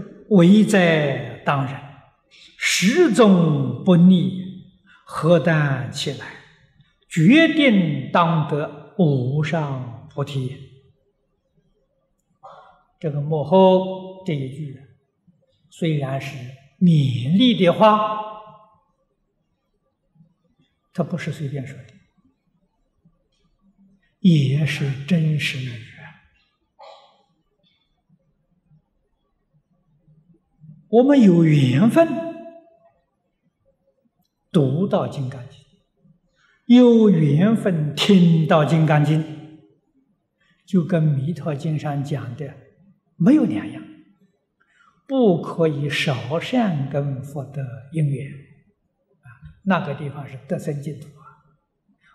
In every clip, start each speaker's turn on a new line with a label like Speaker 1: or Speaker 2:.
Speaker 1: 说危在当人，始终不逆，何但起来，决定当得无上菩提。这个幕后这一句，虽然是勉励的话，他不是随便说的，也是真实语。我们有缘分读到《金刚经》，有缘分听到《金刚经》，就跟《弥陀经》上讲的没有两样。不可以少善根福德因缘啊，那个地方是得生净土啊。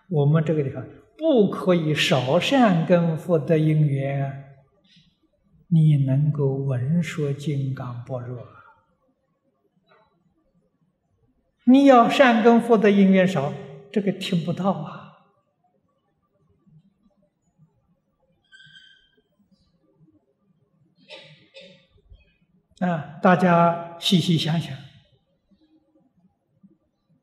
Speaker 1: 我们这个地方不可以少善根福德因缘，你能够闻说金刚般若。你要善根福德因缘少，这个听不到啊！啊，大家细细想想，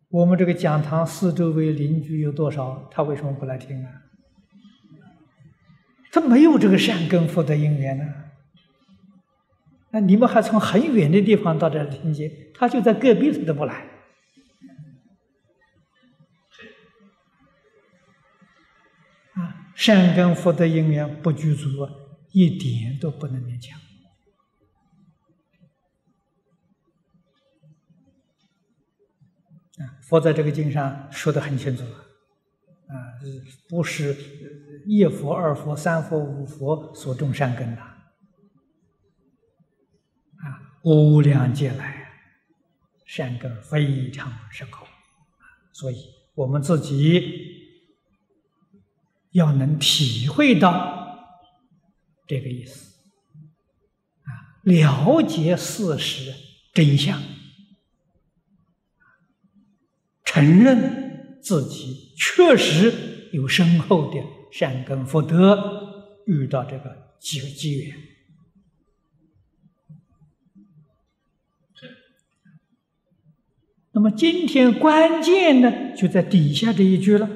Speaker 1: 我们这个讲堂四周围邻居有多少？他为什么不来听啊？他没有这个善根福德因缘呢。那你们还从很远的地方到这听经，他就在隔壁，他都不来。善根福德因缘不具足，一点都不能勉强。啊，佛在这个经上说的很清楚了，啊，不是一佛、二佛、三佛、五佛所种善根的，啊，无量劫来善根非常深厚，所以我们自己。要能体会到这个意思，啊，了解事实真相，承认自己确实有深厚的善根福德，遇到这个机机缘。那么今天关键呢，就在底下这一句了。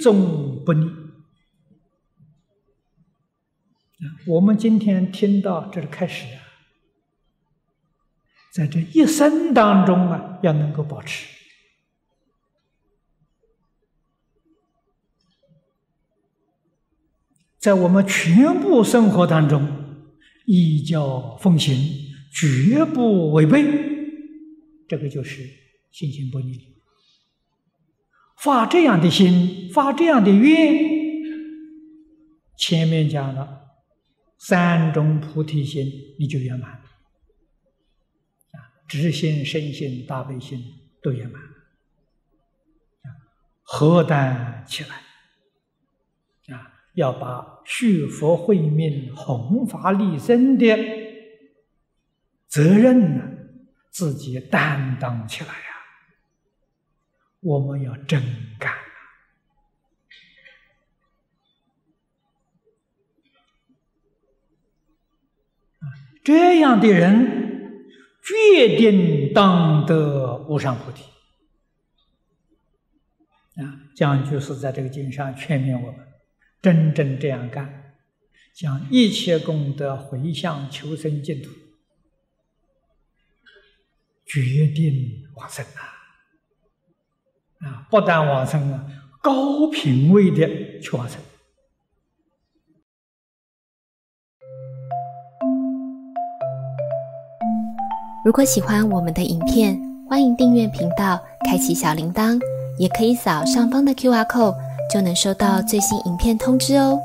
Speaker 1: 始终不逆。我们今天听到这是开始啊，在这一生当中啊，要能够保持，在我们全部生活当中，依教奉行，绝不违背，这个就是信心不逆。发这样的心，发这样的愿，前面讲了三种菩提心，你就圆满啊，直心、身心、大悲心都圆满啊，何等起来啊！要把续佛慧命、弘法利生的责任呢，自己担当起来。我们要真干！这样的人决定当得无上菩提啊！将就是在这个经上劝勉我们，真正这样干，将一切功德回向求生净土，决定往生！啊，不但往生了，高品位的去往生。
Speaker 2: 如果喜欢我们的影片，欢迎订阅频道，开启小铃铛，也可以扫上方的 Q R code，就能收到最新影片通知哦。